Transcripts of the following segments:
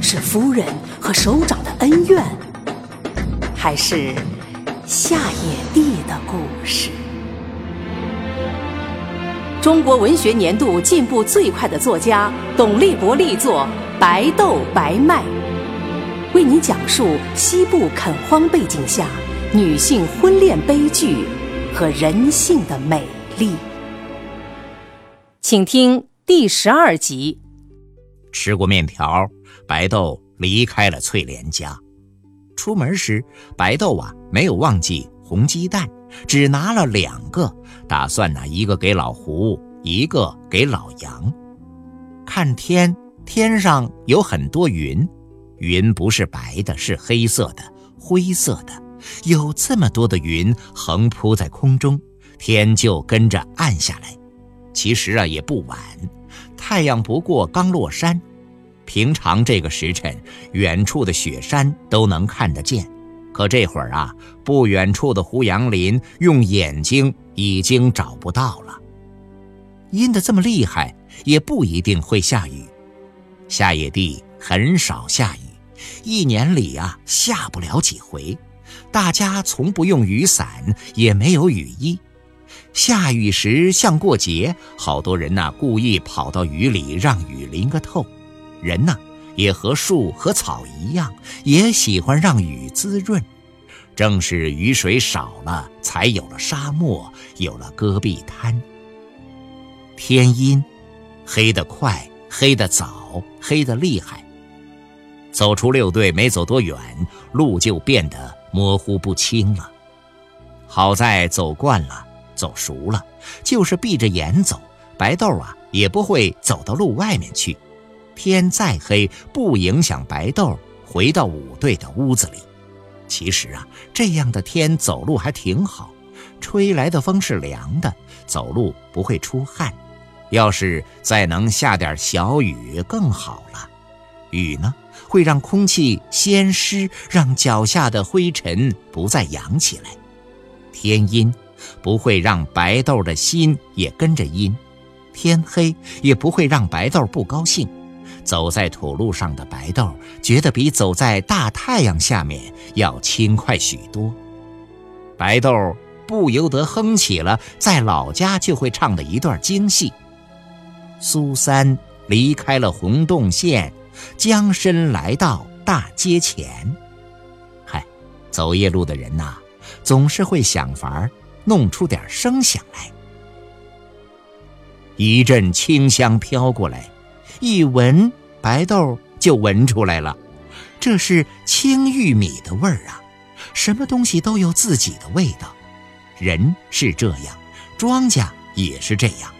是夫人和首长的恩怨，还是下野地的故事？中国文学年度进步最快的作家董立博力作《白豆白麦》，为您讲述西部垦荒背景下女性婚恋悲剧和人性的美丽。请听第十二集。吃过面条，白豆离开了翠莲家。出门时，白豆啊没有忘记红鸡蛋，只拿了两个，打算呢一个给老胡，一个给老杨。看天，天上有很多云，云不是白的，是黑色的、灰色的。有这么多的云横铺在空中，天就跟着暗下来。其实啊也不晚。太阳不过刚落山，平常这个时辰，远处的雪山都能看得见。可这会儿啊，不远处的胡杨林用眼睛已经找不到了。阴得这么厉害，也不一定会下雨。下野地很少下雨，一年里啊下不了几回。大家从不用雨伞，也没有雨衣。下雨时像过节，好多人呐故意跑到雨里让雨淋个透。人呢也和树和草一样，也喜欢让雨滋润。正是雨水少了，才有了沙漠，有了戈壁滩。天阴，黑得快，黑得早，黑得厉害。走出六队没走多远，路就变得模糊不清了。好在走惯了。走熟了，就是闭着眼走，白豆啊也不会走到路外面去。天再黑，不影响白豆回到五队的屋子里。其实啊，这样的天走路还挺好，吹来的风是凉的，走路不会出汗。要是再能下点小雨更好了。雨呢，会让空气先湿，让脚下的灰尘不再扬起来。天阴。不会让白豆的心也跟着阴，天黑也不会让白豆不高兴。走在土路上的白豆觉得比走在大太阳下面要轻快许多。白豆不由得哼起了在老家就会唱的一段京戏：苏三离开了洪洞县，将身来到大街前。嗨，走夜路的人呐，总是会想法儿。弄出点声响来，一阵清香飘过来，一闻白豆就闻出来了，这是青玉米的味儿啊！什么东西都有自己的味道，人是这样，庄稼也是这样。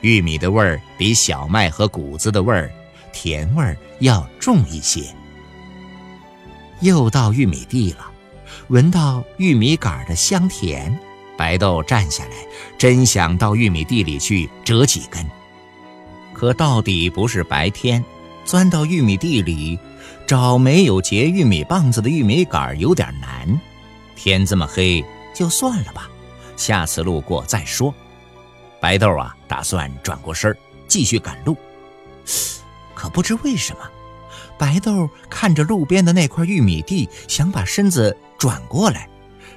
玉米的味儿比小麦和谷子的味儿，甜味儿要重一些。又到玉米地了，闻到玉米杆的香甜。白豆站下来，真想到玉米地里去折几根。可到底不是白天，钻到玉米地里找没有结玉米棒子的玉米杆有点难。天这么黑，就算了吧，下次路过再说。白豆啊，打算转过身继续赶路。可不知为什么，白豆看着路边的那块玉米地，想把身子转过来。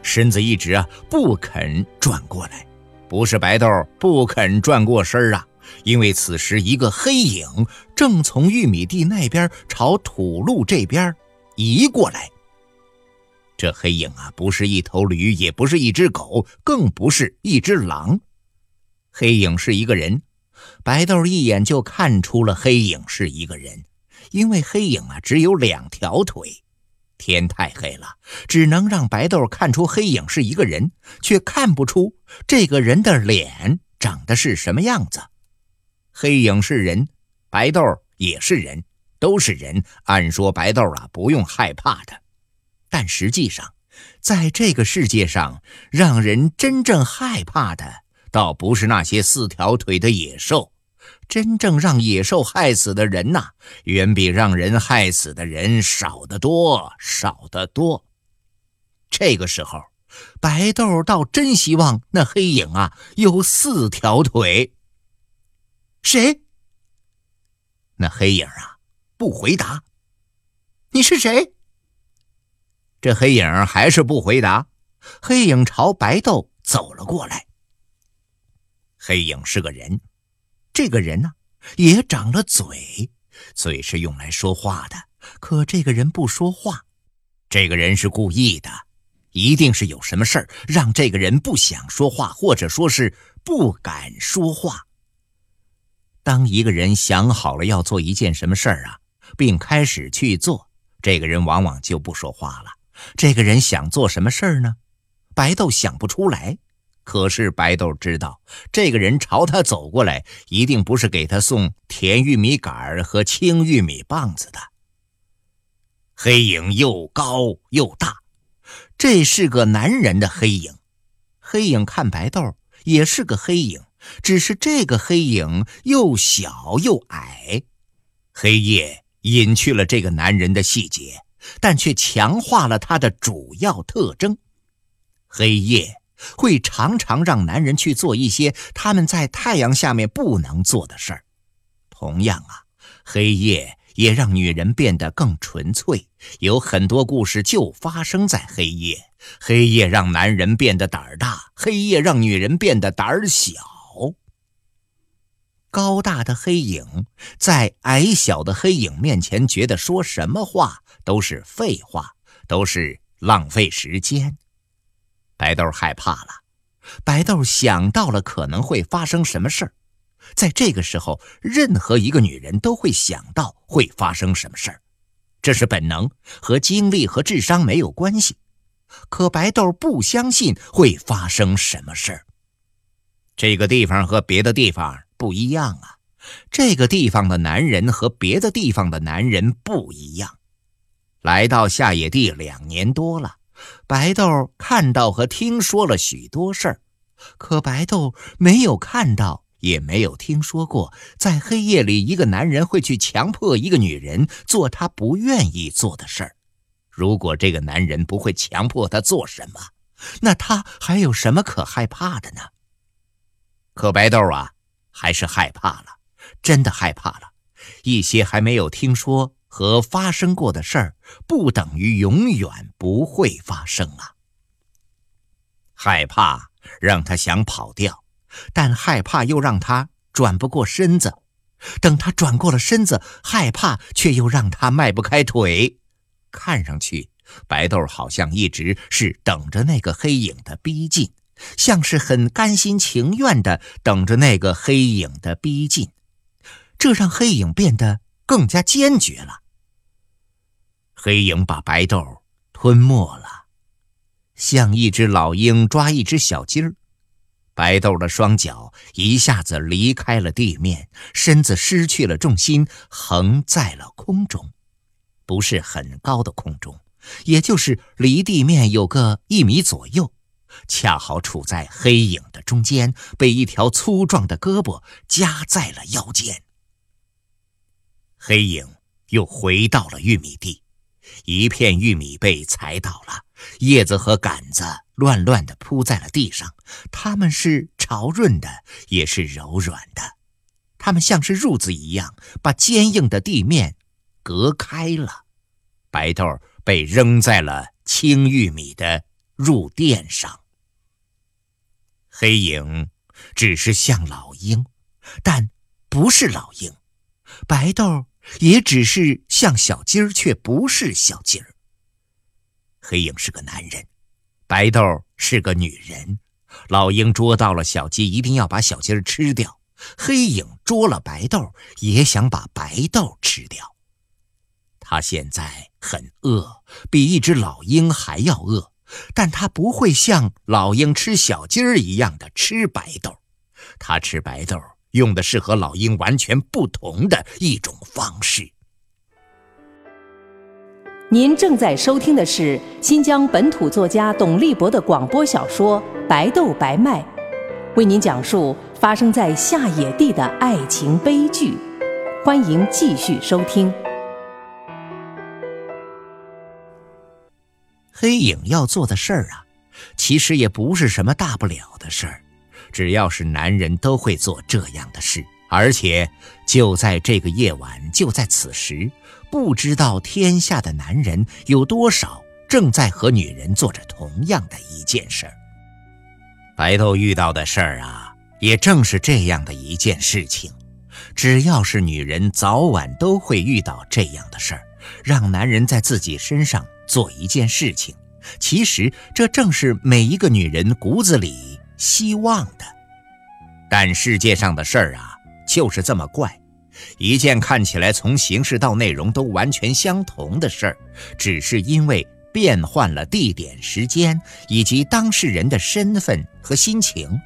身子一直啊不肯转过来，不是白豆不肯转过身啊，因为此时一个黑影正从玉米地那边朝土路这边移过来。这黑影啊，不是一头驴，也不是一只狗，更不是一只狼，黑影是一个人。白豆一眼就看出了黑影是一个人，因为黑影啊只有两条腿。天太黑了，只能让白豆看出黑影是一个人，却看不出这个人的脸长得是什么样子。黑影是人，白豆也是人，都是人，按说白豆啊不用害怕的。但实际上，在这个世界上，让人真正害怕的，倒不是那些四条腿的野兽。真正让野兽害死的人呐，远比让人害死的人少得多，少得多。这个时候，白豆倒真希望那黑影啊有四条腿。谁？那黑影啊不回答。你是谁？这黑影还是不回答。黑影朝白豆走了过来。黑影是个人。这个人呢，也长了嘴，嘴是用来说话的。可这个人不说话，这个人是故意的，一定是有什么事儿让这个人不想说话，或者说是不敢说话。当一个人想好了要做一件什么事儿啊，并开始去做，这个人往往就不说话了。这个人想做什么事儿呢？白豆想不出来。可是白豆知道，这个人朝他走过来，一定不是给他送甜玉米杆儿和青玉米棒子的。黑影又高又大，这是个男人的黑影。黑影看白豆也是个黑影，只是这个黑影又小又矮。黑夜隐去了这个男人的细节，但却强化了他的主要特征。黑夜。会常常让男人去做一些他们在太阳下面不能做的事儿。同样啊，黑夜也让女人变得更纯粹。有很多故事就发生在黑夜。黑夜让男人变得胆儿大，黑夜让女人变得胆儿小。高大的黑影在矮小的黑影面前，觉得说什么话都是废话，都是浪费时间。白豆害怕了，白豆想到了可能会发生什么事儿。在这个时候，任何一个女人都会想到会发生什么事儿，这是本能，和精力和智商没有关系。可白豆不相信会发生什么事儿。这个地方和别的地方不一样啊，这个地方的男人和别的地方的男人不一样。来到下野地两年多了。白豆看到和听说了许多事儿，可白豆没有看到，也没有听说过，在黑夜里一个男人会去强迫一个女人做他不愿意做的事儿。如果这个男人不会强迫他做什么，那他还有什么可害怕的呢？可白豆啊，还是害怕了，真的害怕了，一些还没有听说。和发生过的事儿不等于永远不会发生啊！害怕让他想跑掉，但害怕又让他转不过身子。等他转过了身子，害怕却又让他迈不开腿。看上去，白豆好像一直是等着那个黑影的逼近，像是很甘心情愿的等着那个黑影的逼近。这让黑影变得更加坚决了。黑影把白豆吞没了，像一只老鹰抓一只小鸡儿。白豆的双脚一下子离开了地面，身子失去了重心，横在了空中，不是很高的空中，也就是离地面有个一米左右，恰好处在黑影的中间，被一条粗壮的胳膊夹在了腰间。黑影又回到了玉米地。一片玉米被踩倒了，叶子和杆子乱乱地铺在了地上。它们是潮润的，也是柔软的，它们像是褥子一样，把坚硬的地面隔开了。白豆被扔在了青玉米的褥垫上。黑影只是像老鹰，但不是老鹰。白豆。也只是像小鸡儿，却不是小鸡儿。黑影是个男人，白豆是个女人。老鹰捉到了小鸡，一定要把小鸡儿吃掉。黑影捉了白豆，也想把白豆吃掉。他现在很饿，比一只老鹰还要饿，但他不会像老鹰吃小鸡儿一样的吃白豆。他吃白豆。用的是和老鹰完全不同的一种方式。您正在收听的是新疆本土作家董立博的广播小说《白豆白麦》，为您讲述发生在下野地的爱情悲剧。欢迎继续收听。黑影要做的事儿啊，其实也不是什么大不了的事儿，只要是男人都会做这样的事，而且就在这个夜晚，就在此时。不知道天下的男人有多少正在和女人做着同样的一件事儿。白豆遇到的事儿啊，也正是这样的一件事情。只要是女人，早晚都会遇到这样的事儿，让男人在自己身上做一件事情。其实这正是每一个女人骨子里希望的。但世界上的事儿啊，就是这么怪。一件看起来从形式到内容都完全相同的事儿，只是因为变换了地点、时间以及当事人的身份和心情，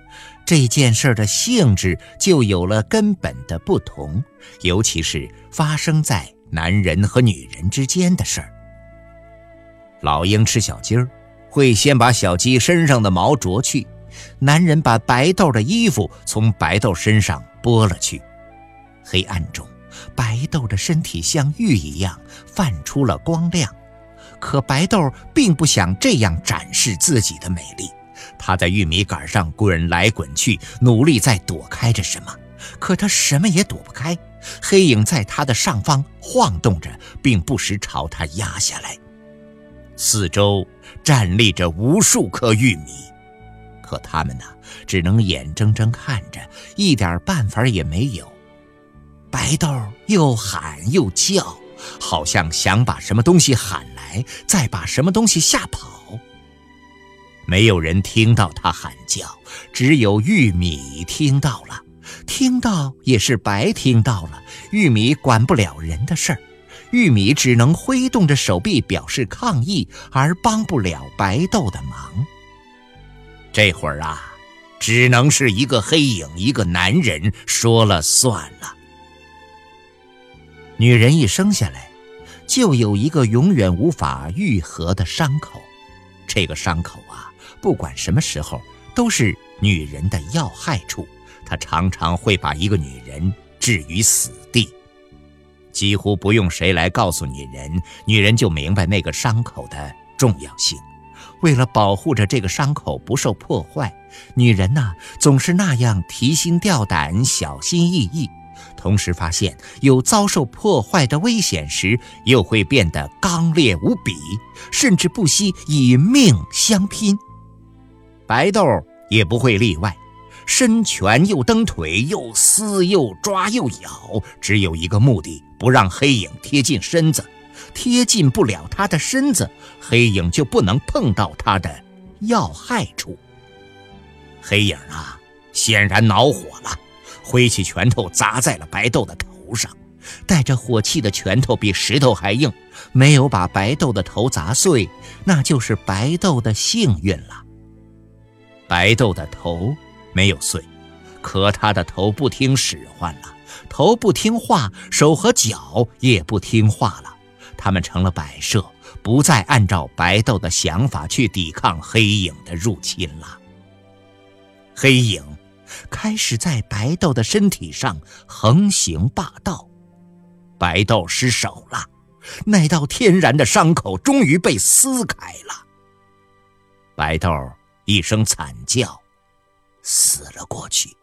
这件事的性质就有了根本的不同。尤其是发生在男人和女人之间的事儿。老鹰吃小鸡儿，会先把小鸡身上的毛啄去；男人把白豆的衣服从白豆身上剥了去。黑暗中，白豆的身体像玉一样泛出了光亮，可白豆并不想这样展示自己的美丽。他在玉米杆上滚来滚去，努力在躲开着什么，可他什么也躲不开。黑影在他的上方晃动着，并不时朝他压下来。四周站立着无数颗玉米，可他们呢，只能眼睁睁看着，一点办法也没有。白豆又喊又叫，好像想把什么东西喊来，再把什么东西吓跑。没有人听到他喊叫，只有玉米听到了。听到也是白听到了。玉米管不了人的事儿，玉米只能挥动着手臂表示抗议，而帮不了白豆的忙。这会儿啊，只能是一个黑影，一个男人说了算了。女人一生下来，就有一个永远无法愈合的伤口，这个伤口啊，不管什么时候都是女人的要害处，他常常会把一个女人置于死地。几乎不用谁来告诉女人，女人就明白那个伤口的重要性。为了保护着这个伤口不受破坏，女人呐总是那样提心吊胆、小心翼翼。同时发现有遭受破坏的危险时，又会变得刚烈无比，甚至不惜以命相拼。白豆也不会例外，伸拳又蹬腿，又撕又抓又咬，只有一个目的：不让黑影贴近身子。贴近不了他的身子，黑影就不能碰到他的要害处。黑影啊，显然恼火了。挥起拳头砸在了白豆的头上，带着火气的拳头比石头还硬，没有把白豆的头砸碎，那就是白豆的幸运了。白豆的头没有碎，可他的头不听使唤了，头不听话，手和脚也不听话了，他们成了摆设，不再按照白豆的想法去抵抗黑影的入侵了。黑影。开始在白豆的身体上横行霸道，白豆失手了，那道天然的伤口终于被撕开了。白豆一声惨叫，死了过去。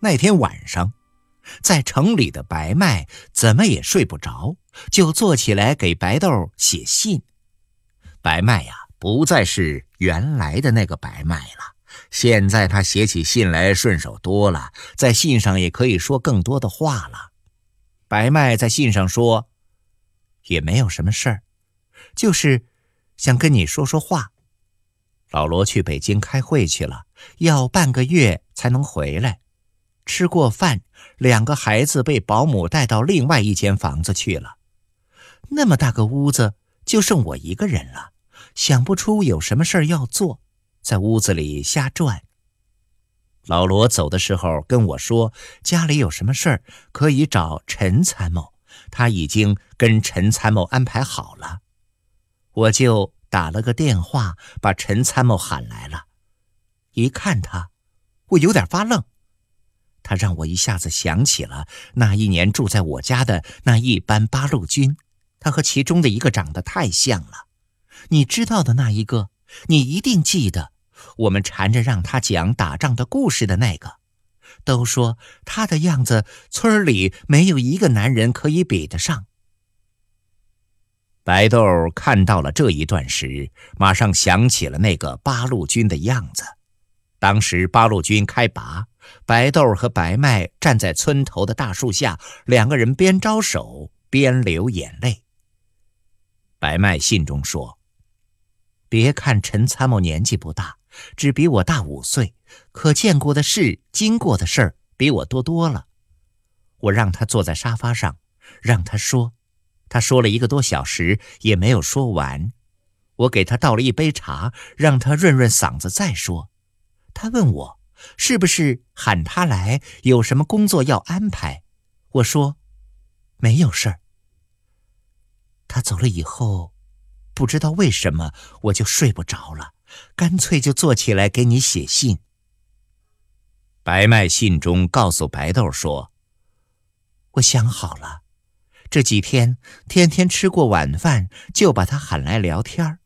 那天晚上，在城里的白麦怎么也睡不着，就坐起来给白豆写信。白麦呀，不再是原来的那个白麦了。现在他写起信来顺手多了，在信上也可以说更多的话了。白麦在信上说：“也没有什么事儿，就是想跟你说说话。老罗去北京开会去了，要半个月才能回来。吃过饭，两个孩子被保姆带到另外一间房子去了。那么大个屋子，就剩我一个人了，想不出有什么事儿要做。”在屋子里瞎转。老罗走的时候跟我说：“家里有什么事儿可以找陈参谋，他已经跟陈参谋安排好了，我就打了个电话，把陈参谋喊来了。一看他，我有点发愣。他让我一下子想起了那一年住在我家的那一班八路军，他和其中的一个长得太像了。你知道的那一个，你一定记得。我们缠着让他讲打仗的故事的那个，都说他的样子，村里没有一个男人可以比得上。白豆看到了这一段时，马上想起了那个八路军的样子。当时八路军开拔，白豆和白麦站在村头的大树下，两个人边招手边流眼泪。白麦信中说：“别看陈参谋年纪不大。”只比我大五岁，可见过的事、经过的事儿比我多多了。我让他坐在沙发上，让他说。他说了一个多小时也没有说完。我给他倒了一杯茶，让他润润嗓子再说。他问我是不是喊他来有什么工作要安排。我说没有事儿。他走了以后，不知道为什么我就睡不着了。干脆就坐起来给你写信。白麦信中告诉白豆说：“我想好了，这几天天天吃过晚饭就把他喊来聊天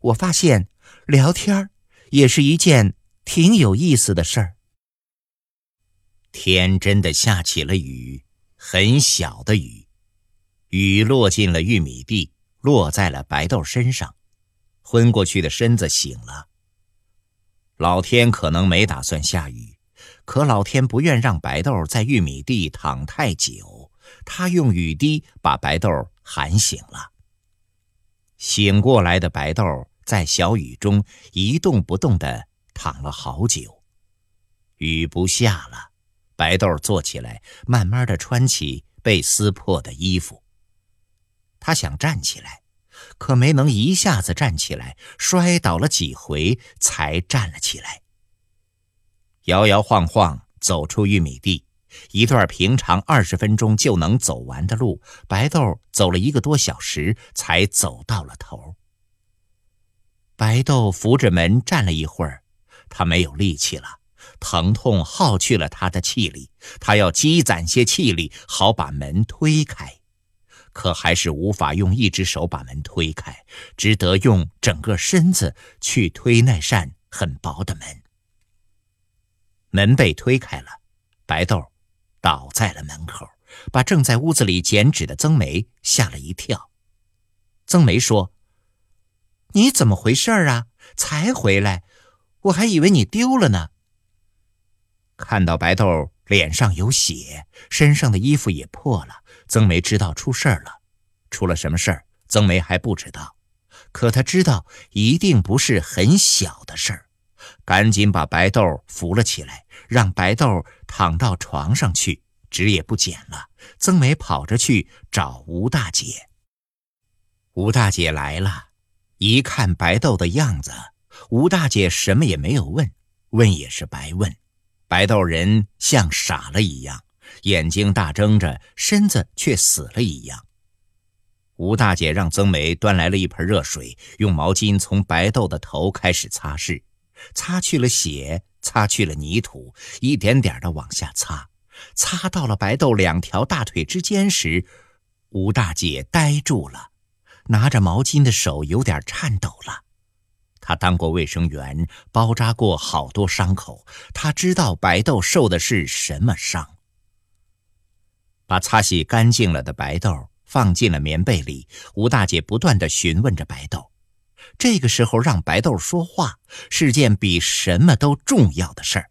我发现聊天也是一件挺有意思的事儿。”天真的下起了雨，很小的雨，雨落进了玉米地，落在了白豆身上。昏过去的身子醒了。老天可能没打算下雨，可老天不愿让白豆在玉米地躺太久，他用雨滴把白豆喊醒了。醒过来的白豆在小雨中一动不动地躺了好久。雨不下了，白豆坐起来，慢慢地穿起被撕破的衣服。他想站起来。可没能一下子站起来，摔倒了几回才站了起来。摇摇晃晃走出玉米地，一段平常二十分钟就能走完的路，白豆走了一个多小时才走到了头。白豆扶着门站了一会儿，他没有力气了，疼痛耗去了他的气力，他要积攒些气力，好把门推开。可还是无法用一只手把门推开，只得用整个身子去推那扇很薄的门。门被推开了，白豆倒在了门口，把正在屋子里剪纸的曾梅吓了一跳。曾梅说：“你怎么回事啊？才回来，我还以为你丢了呢。”看到白豆脸上有血，身上的衣服也破了。曾梅知道出事儿了，出了什么事儿？曾梅还不知道，可她知道一定不是很小的事儿，赶紧把白豆扶了起来，让白豆躺到床上去，纸也不剪了。曾梅跑着去找吴大姐。吴大姐来了，一看白豆的样子，吴大姐什么也没有问，问也是白问，白豆人像傻了一样。眼睛大睁着，身子却死了一样。吴大姐让曾梅端来了一盆热水，用毛巾从白豆的头开始擦拭，擦去了血，擦去了泥土，一点点的往下擦。擦到了白豆两条大腿之间时，吴大姐呆住了，拿着毛巾的手有点颤抖了。她当过卫生员，包扎过好多伤口，她知道白豆受的是什么伤。把擦洗干净了的白豆放进了棉被里，吴大姐不断的询问着白豆。这个时候让白豆说话是件比什么都重要的事儿。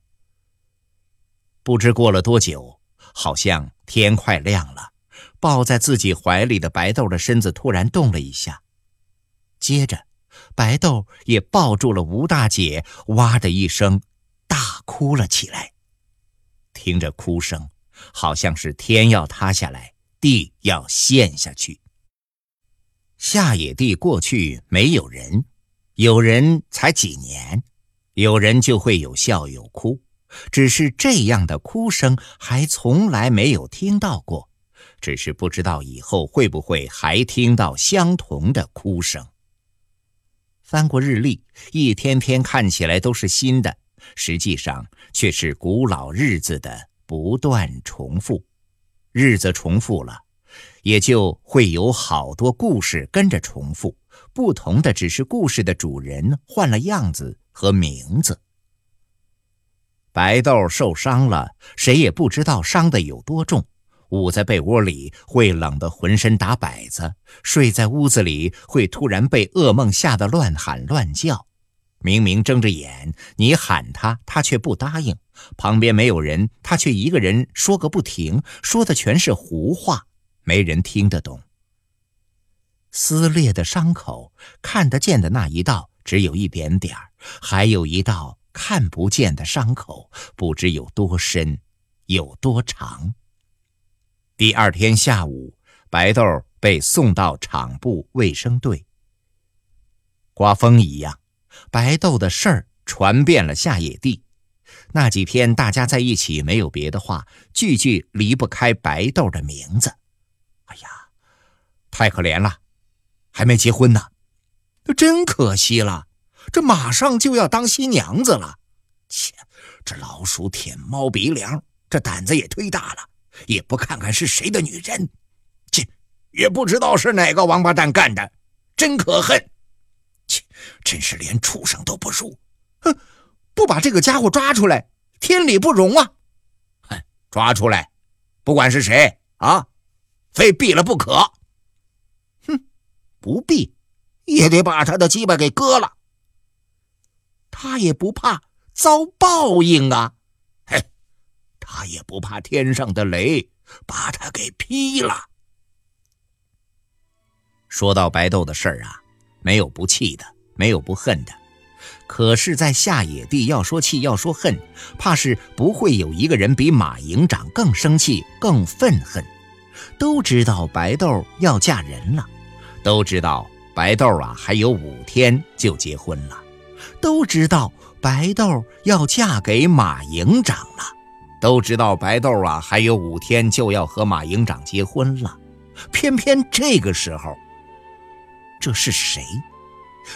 不知过了多久，好像天快亮了，抱在自己怀里的白豆的身子突然动了一下，接着，白豆也抱住了吴大姐，哇的一声，大哭了起来。听着哭声。好像是天要塌下来，地要陷下去。下野地过去没有人，有人才几年，有人就会有笑有哭，只是这样的哭声还从来没有听到过。只是不知道以后会不会还听到相同的哭声。翻过日历，一天天看起来都是新的，实际上却是古老日子的不断重复。日子重复了，也就会有好多故事跟着重复，不同的只是故事的主人换了样子和名字。白豆受伤了，谁也不知道伤的有多重。捂在被窝里会冷得浑身打摆子，睡在屋子里会突然被噩梦吓得乱喊乱叫。明明睁着眼，你喊他，他却不答应。旁边没有人，他却一个人说个不停，说的全是胡话，没人听得懂。撕裂的伤口，看得见的那一道只有一点点，还有一道看不见的伤口，不知有多深，有多长。第二天下午，白豆被送到厂部卫生队。刮风一样，白豆的事儿传遍了下野地。那几天大家在一起，没有别的话，句句离不开白豆的名字。太可怜了，还没结婚呢，真可惜了。这马上就要当新娘子了。切，这老鼠舔猫鼻梁，这胆子也忒大了。也不看看是谁的女人，切，也不知道是哪个王八蛋干的，真可恨！切，真是连畜生都不如！哼，不把这个家伙抓出来，天理不容啊！哼，抓出来，不管是谁啊，非毙了不可！不必，也得把他的鸡巴给割了。他也不怕遭报应啊！嘿他也不怕天上的雷把他给劈了。说到白豆的事儿啊，没有不气的，没有不恨的。可是，在下野地要说气，要说恨，怕是不会有一个人比马营长更生气、更愤恨。都知道白豆要嫁人了，都知道白豆啊还有五天就结婚了，都知道白豆要嫁给马营长了。都知道白豆啊，还有五天就要和马营长结婚了，偏偏这个时候，这是谁？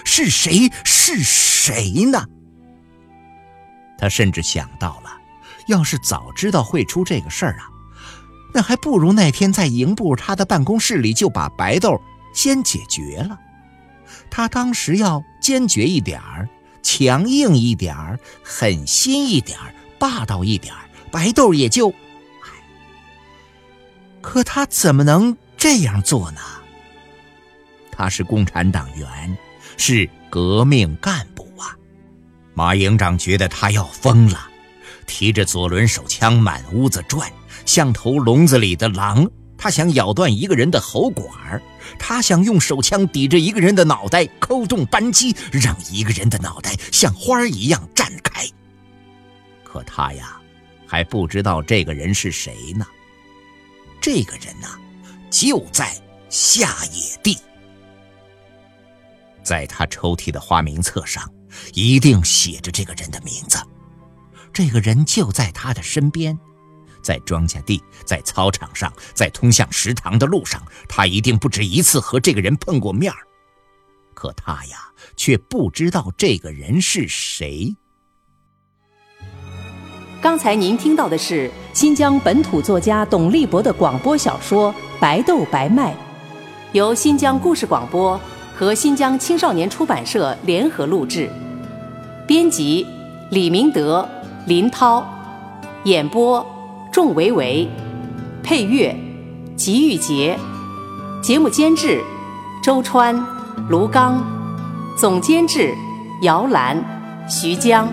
是谁？是谁呢？他甚至想到了，要是早知道会出这个事儿啊，那还不如那天在营部他的办公室里就把白豆先解决了。他当时要坚决一点儿，强硬一点儿，狠心一点儿，霸道一点儿。白豆也就，可他怎么能这样做呢？他是共产党员，是革命干部啊！马营长觉得他要疯了，提着左轮手枪满屋子转，像头笼子里的狼。他想咬断一个人的喉管他想用手枪抵着一个人的脑袋，扣动扳机，让一个人的脑袋像花一样绽开。可他呀。还不知道这个人是谁呢。这个人呢，就在下野地，在他抽屉的花名册上，一定写着这个人的名字。这个人就在他的身边，在庄稼地，在操场上，在通向食堂的路上，他一定不止一次和这个人碰过面可他呀，却不知道这个人是谁。刚才您听到的是新疆本土作家董立博的广播小说《白豆白麦》，由新疆故事广播和新疆青少年出版社联合录制，编辑李明德、林涛，演播仲维维，配乐吉玉杰，节目监制周川、卢刚，总监制姚兰、徐江。